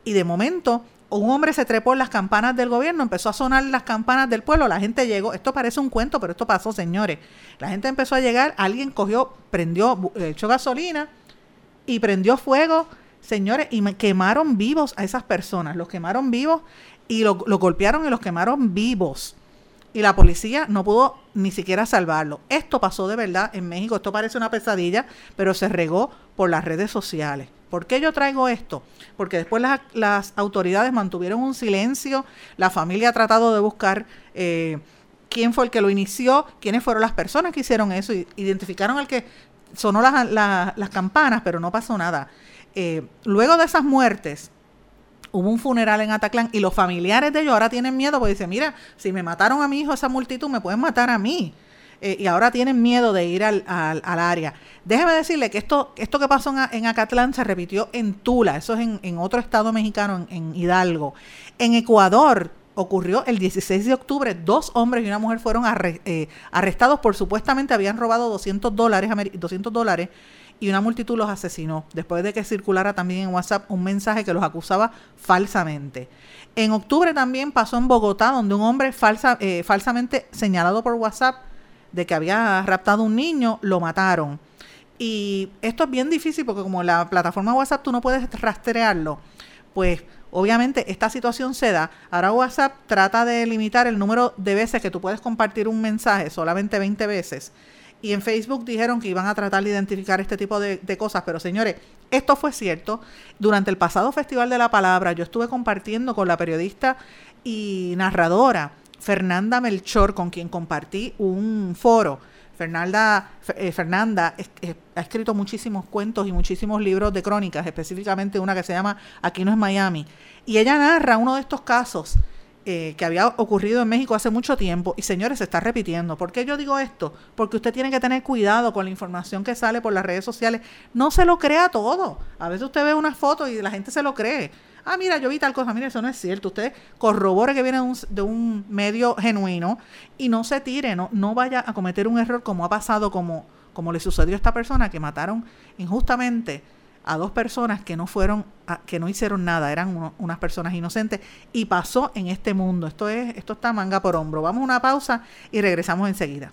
Y de momento un hombre se trepó en las campanas del gobierno, empezó a sonar las campanas del pueblo, la gente llegó, esto parece un cuento, pero esto pasó, señores. La gente empezó a llegar, alguien cogió, prendió, echó gasolina y prendió fuego, señores, y quemaron vivos a esas personas, los quemaron vivos y los lo golpearon y los quemaron vivos. Y la policía no pudo ni siquiera salvarlo. Esto pasó de verdad en México, esto parece una pesadilla, pero se regó por las redes sociales. ¿Por qué yo traigo esto? Porque después las, autoridades mantuvieron un silencio, la familia ha tratado de buscar eh, quién fue el que lo inició, quiénes fueron las personas que hicieron eso, identificaron al que sonó las, campanas, pero no pasó nada. Eh, luego de esas muertes, hubo un funeral en Ataclán y los familiares de ellos ahora tienen miedo porque dicen, mira, si me mataron a mi hijo esa multitud, me pueden matar a mí. Eh, y ahora tienen miedo de ir al, al, área. Déjeme decirle que esto, esto que pasó en, Acatlán se repitió en Tula, eso es en, otro estado mexicano, en, Hidalgo. En Ecuador ocurrió el 16 de octubre, dos hombres y una mujer fueron eh, arrestados por supuestamente habían robado 200 dólares, 200 dólares y una multitud los asesinó, después de que circulara también en WhatsApp un mensaje que los acusaba falsamente. En octubre también pasó en Bogotá, donde un hombre falsa, eh, falsamente señalado por WhatsApp de que había raptado un niño, lo mataron. Y esto es bien difícil porque como la plataforma WhatsApp tú no puedes rastrearlo, pues obviamente esta situación se da. Ahora WhatsApp trata de limitar el número de veces que tú puedes compartir un mensaje, solamente 20 veces. Y en Facebook dijeron que iban a tratar de identificar este tipo de, de cosas, pero señores, esto fue cierto. Durante el pasado Festival de la Palabra yo estuve compartiendo con la periodista y narradora Fernanda Melchor, con quien compartí un foro. Fernanda, eh, Fernanda ha escrito muchísimos cuentos y muchísimos libros de crónicas, específicamente una que se llama Aquí no es Miami. Y ella narra uno de estos casos eh, que había ocurrido en México hace mucho tiempo y señores, se está repitiendo. ¿Por qué yo digo esto? Porque usted tiene que tener cuidado con la información que sale por las redes sociales. No se lo crea todo. A veces usted ve una foto y la gente se lo cree ah, mira, yo vi tal cosa, mira, eso no es cierto. Usted corrobore que viene de un, medio genuino y no se tire, no, no vaya a cometer un error como ha pasado, como, como le sucedió a esta persona que mataron injustamente a dos personas que no fueron, que no hicieron nada, eran unas personas inocentes y pasó en este mundo. Esto es, esto está manga por hombro. Vamos a una pausa y regresamos enseguida.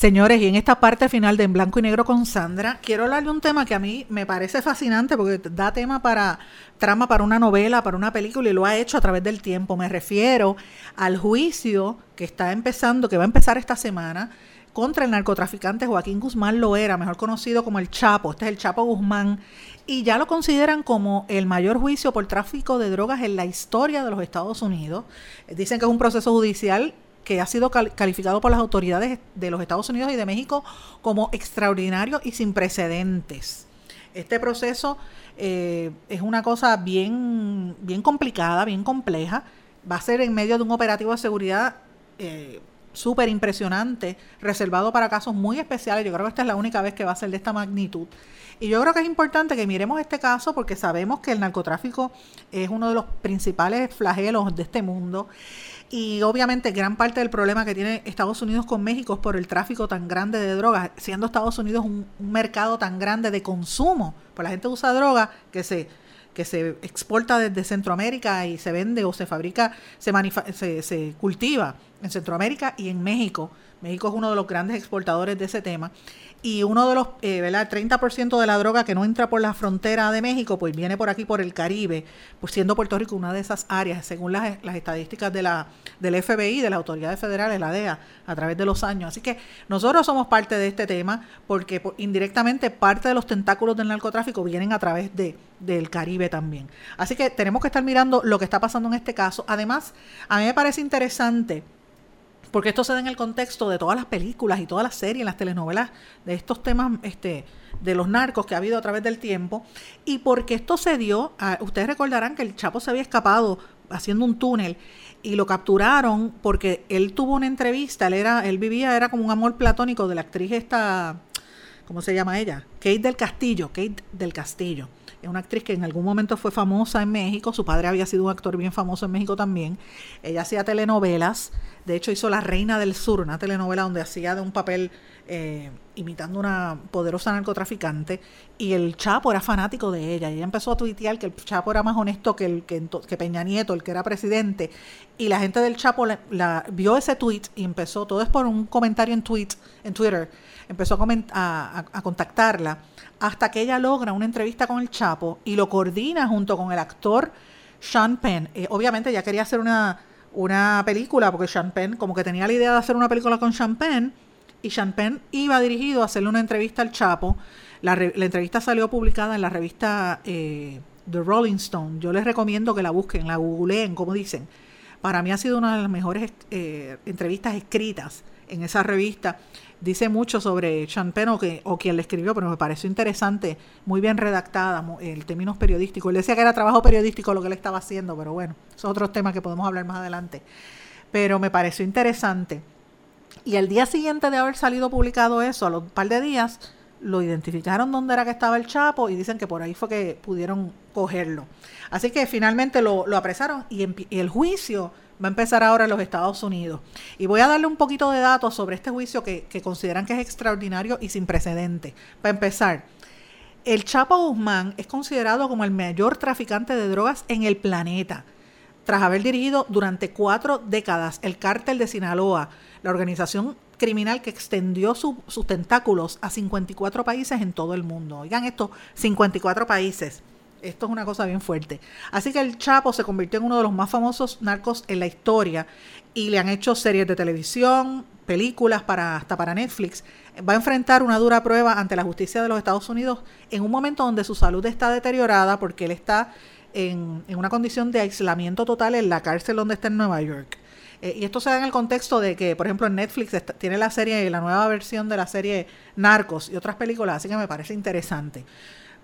Señores, y en esta parte final de En Blanco y Negro con Sandra, quiero hablar de un tema que a mí me parece fascinante porque da tema para trama para una novela, para una película y lo ha hecho a través del tiempo. Me refiero al juicio que está empezando, que va a empezar esta semana contra el narcotraficante Joaquín Guzmán Loera, mejor conocido como el Chapo. Este es el Chapo Guzmán y ya lo consideran como el mayor juicio por tráfico de drogas en la historia de los Estados Unidos. Dicen que es un proceso judicial que ha sido calificado por las autoridades de los Estados Unidos y de México como extraordinario y sin precedentes. Este proceso eh, es una cosa bien, bien complicada, bien compleja. Va a ser en medio de un operativo de seguridad eh, súper impresionante, reservado para casos muy especiales. Yo creo que esta es la única vez que va a ser de esta magnitud. Y yo creo que es importante que miremos este caso porque sabemos que el narcotráfico es uno de los principales flagelos de este mundo y obviamente gran parte del problema que tiene Estados Unidos con México es por el tráfico tan grande de drogas, siendo Estados Unidos un, mercado tan grande de consumo. Pues la gente usa droga que se que se exporta desde Centroamérica y se vende o se fabrica, se, se, se cultiva en Centroamérica y en México. México es uno de los grandes exportadores de ese tema y uno de los, eh, ¿verdad? 30% de la droga que no entra por la frontera de México, pues viene por aquí, por el Caribe, pues siendo Puerto Rico una de esas áreas, según las, las estadísticas de la, del FBI, de las autoridades federales, la DEA, a través de los años. Así que nosotros somos parte de este tema porque indirectamente parte de los tentáculos del narcotráfico vienen a través de, del Caribe también. Así que tenemos que estar mirando lo que está pasando en este caso. Además, a mí me parece interesante porque esto se da en el contexto de todas las películas y todas las series, las telenovelas de estos temas este, de los narcos que ha habido a través del tiempo, y porque esto se dio, ustedes recordarán que el Chapo se había escapado haciendo un túnel y lo capturaron porque él tuvo una entrevista, él era, él vivía, era como un amor platónico de la actriz esta, ¿cómo se llama ella? Kate del Castillo, Kate del Castillo. Es una actriz que en algún momento fue famosa en México, su padre había sido un actor bien famoso en México también. Ella hacía telenovelas, de hecho hizo La Reina del Sur, una telenovela donde hacía de un papel eh, imitando una poderosa narcotraficante y el Chapo era fanático de ella. Y ella empezó a tuitear que el Chapo era más honesto que, el, que, Peña Nieto, el que era presidente. Y la gente del Chapo vio ese tweet y empezó, todo es por un comentario en, tweet, en Twitter, empezó a contactarla hasta que ella logra una entrevista con el Chapo y lo coordina junto con el actor Sean Penn. Eh, obviamente ella quería hacer una, una película porque Sean Penn como que tenía la idea de hacer una película con Sean Penn y Sean Penn iba dirigido a hacerle una entrevista al Chapo. La, entrevista salió publicada en la revista eh, The Rolling Stone. Yo les recomiendo que la busquen, la googleen, como dicen. Para mí ha sido una de las mejores eh, entrevistas escritas en esa revista dice mucho sobre Sean Penn o, que, o quien le escribió, pero me pareció interesante, muy bien redactada, el términos periodísticos. Él decía que era trabajo periodístico lo que él estaba haciendo, pero bueno, son otros temas que podemos hablar más adelante. Pero me pareció interesante. Y el día siguiente de haber salido publicado eso, a los par de días, lo identificaron dónde era que estaba el Chapo y dicen que por ahí fue que pudieron cogerlo. Así que finalmente lo, apresaron y, y el juicio va a empezar ahora en los Estados Unidos. Y voy a darle un poquito de datos sobre este juicio que, consideran que es extraordinario y sin precedente. Para empezar, el Chapo Guzmán es considerado como el mayor traficante de drogas en el planeta, tras haber dirigido durante cuatro décadas el cártel de Sinaloa, la organización criminal que extendió sus tentáculos a 54 países en todo el mundo. Oigan esto, 54 países. Esto es una cosa bien fuerte. Así que el Chapo se convirtió en uno de los más famosos narcos en la historia y le han hecho series de televisión, películas para hasta para Netflix. Va a enfrentar una dura prueba ante la justicia de los Estados Unidos en un momento donde su salud está deteriorada porque él está en, una condición de aislamiento total en la cárcel donde está en Nueva York. Eh, y esto se da en el contexto de que, por ejemplo, en Netflix tiene la serie, la nueva versión de la serie Narcos y otras películas, así que me parece interesante.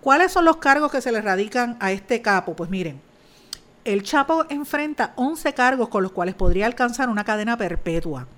¿Cuáles son los cargos que se le radican a este capo? Pues miren, el Chapo enfrenta 11 cargos con los cuales podría alcanzar una cadena perpetua.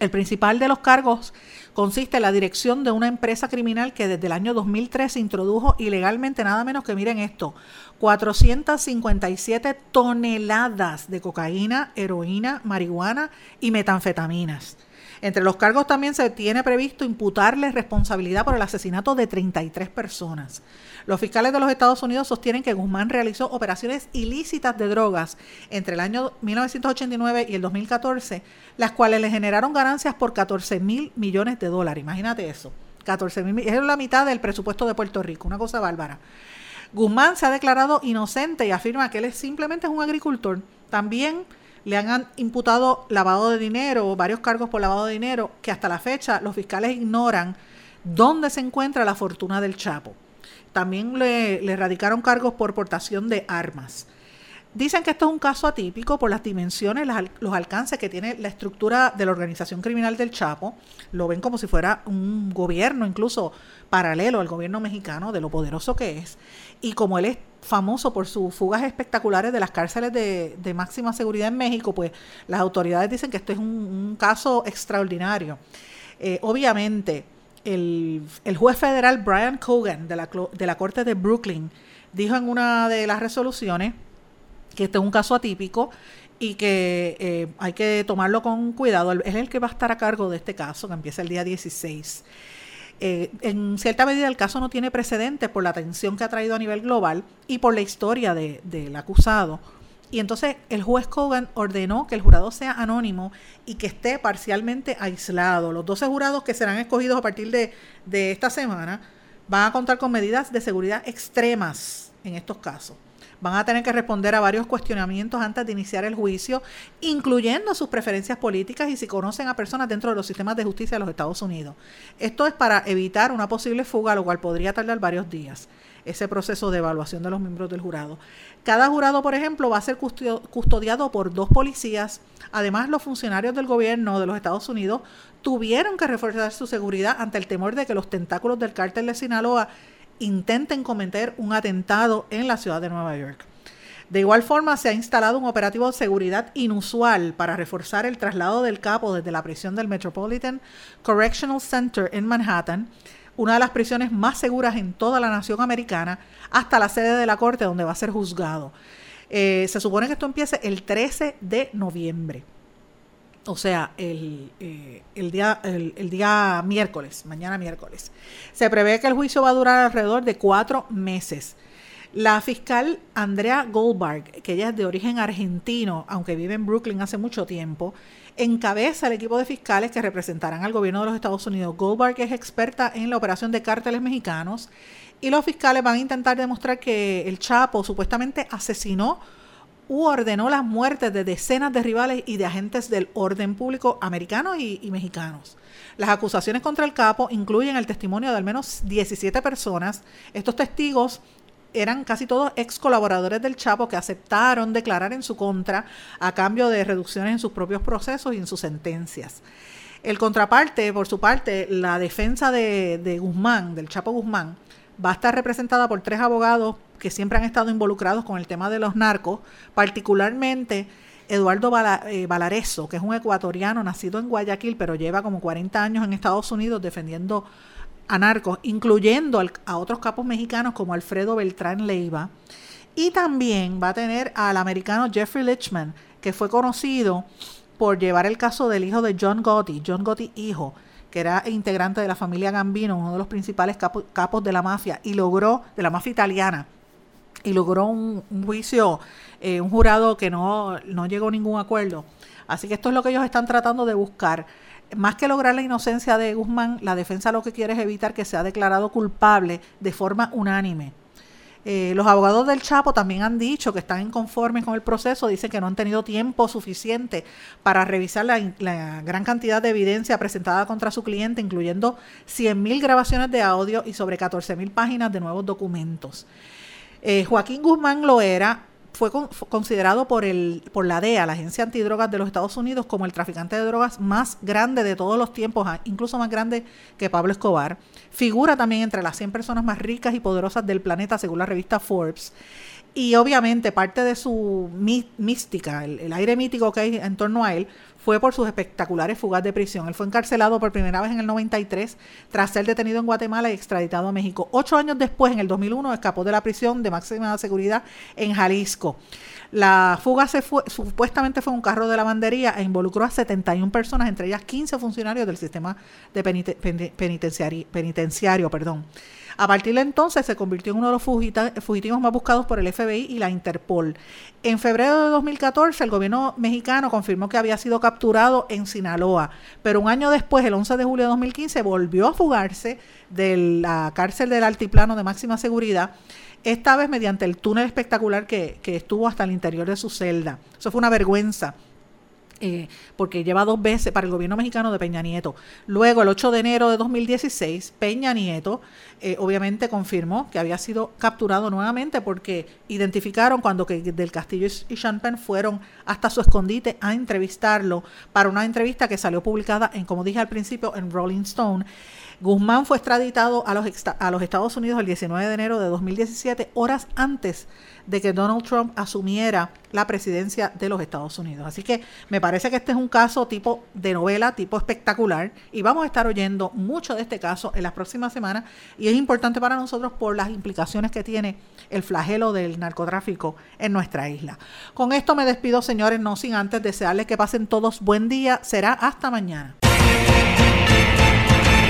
El principal de los cargos consiste en la dirección de una empresa criminal que desde el año 2003 introdujo ilegalmente nada menos que, miren esto, 457 toneladas de cocaína, heroína, marihuana y metanfetaminas. Entre los cargos también se tiene previsto imputarle responsabilidad por el asesinato de 33 personas. Los fiscales de los Estados Unidos sostienen que Guzmán realizó operaciones ilícitas de drogas entre el año 1989 y el 2014, las cuales le generaron ganancias por 14 mil millones de dólares. Imagínate eso. 14 mil es la mitad del presupuesto de Puerto Rico, una cosa bárbara. Guzmán se ha declarado inocente y afirma que él es simplemente un agricultor. También le han imputado lavado de dinero, varios cargos por lavado de dinero, que hasta la fecha los fiscales ignoran dónde se encuentra la fortuna del Chapo. También le, le radicaron cargos por portación de armas. Dicen que esto es un caso atípico por las dimensiones, los alcances que tiene la estructura de la organización criminal del Chapo. Lo ven como si fuera un gobierno incluso paralelo al gobierno mexicano, de lo poderoso que es. Y como él es famoso por sus fugas espectaculares de las cárceles de, máxima seguridad en México, pues las autoridades dicen que esto es un, caso extraordinario. Eh, obviamente, el, juez federal Brian Cogan de la, de la Corte de Brooklyn dijo en una de las resoluciones que este es un caso atípico y que eh, hay que tomarlo con cuidado. es el que va a estar a cargo de este caso, que empieza el día 16. Eh, en cierta medida el caso no tiene precedentes por la atención que ha traído a nivel global y por la historia del acusado. Y entonces el juez Cogan ordenó que el jurado sea anónimo y que esté parcialmente aislado. Los 12 jurados que serán escogidos a partir de, de esta semana van a contar con medidas de seguridad extremas en estos casos van a tener que responder a varios cuestionamientos antes de iniciar el juicio, incluyendo sus preferencias políticas y si conocen a personas dentro de los sistemas de justicia de los Estados Unidos. Esto es para evitar una posible fuga, lo cual podría tardar varios días ese proceso de evaluación de los miembros del jurado. Cada jurado, por ejemplo, va a ser custodiado por dos policías. Además, los funcionarios del gobierno de los Estados Unidos tuvieron que reforzar su seguridad ante el temor de que los tentáculos del cártel de Sinaloa intenten cometer un atentado en la ciudad de Nueva York. De igual forma, se ha instalado un operativo de seguridad inusual para reforzar el traslado del capo desde la prisión del Metropolitan Correctional Center en Manhattan, una de las prisiones más seguras en toda la nación americana, hasta la sede de la corte donde va a ser juzgado. Eh, se supone que esto empiece el 13 de noviembre o sea, el, eh, el día, el, día miércoles, mañana miércoles. Se prevé que el juicio va a durar alrededor de cuatro meses. La fiscal Andrea Goldberg, que ella es de origen argentino, aunque vive en Brooklyn hace mucho tiempo, encabeza el equipo de fiscales que representarán al gobierno de los Estados Unidos. Goldberg es experta en la operación de cárteles mexicanos y los fiscales van a intentar demostrar que el Chapo supuestamente asesinó ordenó las muertes de decenas de rivales y de agentes del orden público americanos y, mexicanos. Las acusaciones contra el capo incluyen el testimonio de al menos 17 personas. Estos testigos eran casi todos ex colaboradores del Chapo que aceptaron declarar en su contra a cambio de reducciones en sus propios procesos y en sus sentencias. El contraparte, por su parte, la defensa de, de Guzmán, del Chapo Guzmán, va a estar representada por tres abogados que siempre han estado involucrados con el tema de los narcos, particularmente Eduardo eh, Valareso, que es un ecuatoriano nacido en Guayaquil, pero lleva como 40 años en Estados Unidos defendiendo a narcos, incluyendo a otros capos mexicanos como Alfredo Beltrán Leiva. Y también va a tener al americano Jeffrey Lichman, que fue conocido por llevar el caso del hijo de John Gotti, John Gotti hijo, que era integrante de la familia Gambino, uno de los principales capos de la mafia, y logró, de la mafia italiana, y logró un, juicio, eh, un jurado que no, no llegó a ningún acuerdo. Así que esto es lo que ellos están tratando de buscar. Más que lograr la inocencia de Guzmán, la defensa lo que quiere es evitar que sea declarado culpable de forma unánime. Eh, los abogados del Chapo también han dicho que están inconformes con el proceso, dicen que no han tenido tiempo suficiente para revisar la, gran cantidad de evidencia presentada contra su cliente, incluyendo 100.000 grabaciones de audio y sobre 14.000 páginas de nuevos documentos. Eh, Joaquín Guzmán Loera fue considerado por, el, por la DEA, la Agencia Antidrogas de los Estados Unidos, como el traficante de drogas más grande de todos los tiempos, ah, incluso más grande que Pablo Escobar. Figura también entre las 100 personas más ricas y poderosas del planeta, según la revista Forbes. Y obviamente parte de su mística, el, aire mítico que hay en torno a él, fue por sus espectaculares fugas de prisión. Él fue encarcelado por primera vez en el 93 tras ser detenido en Guatemala y extraditado a México. Ocho años después, en el 2001, escapó de la prisión de máxima seguridad en Jalisco. La fuga se fue, supuestamente fue un carro de lavandería e involucró a 71 personas, entre ellas 15 funcionarios del sistema de penitenciario. penitenciario perdón. A partir de entonces se convirtió en uno de los fugitivos más buscados por el FBI y la Interpol. En febrero de 2014 el gobierno mexicano confirmó que había sido capturado en Sinaloa, pero un año después, el 11 de julio de 2015, volvió a fugarse de la cárcel del altiplano de máxima seguridad esta vez mediante el túnel espectacular que, que, estuvo hasta el interior de su celda. Eso fue una vergüenza. Eh, porque lleva dos veces para el gobierno mexicano de Peña Nieto. Luego, el 8 de enero de 2016, Peña Nieto eh, obviamente confirmó que había sido capturado nuevamente porque identificaron cuando que del Castillo y Champagne fueron hasta su escondite a entrevistarlo para una entrevista que salió publicada en, como dije al principio, en Rolling Stone. Guzmán fue extraditado a los, a los Estados Unidos el 19 de enero de 2017, horas antes de que Donald Trump asumiera la presidencia de los Estados Unidos. Así que me parece que este es un caso tipo de novela, tipo espectacular, y vamos a estar oyendo mucho de este caso en las próximas semanas, y es importante para nosotros por las implicaciones que tiene el flagelo del narcotráfico en nuestra isla. Con esto me despido, señores, no sin antes desearles que pasen todos buen día. Será hasta mañana.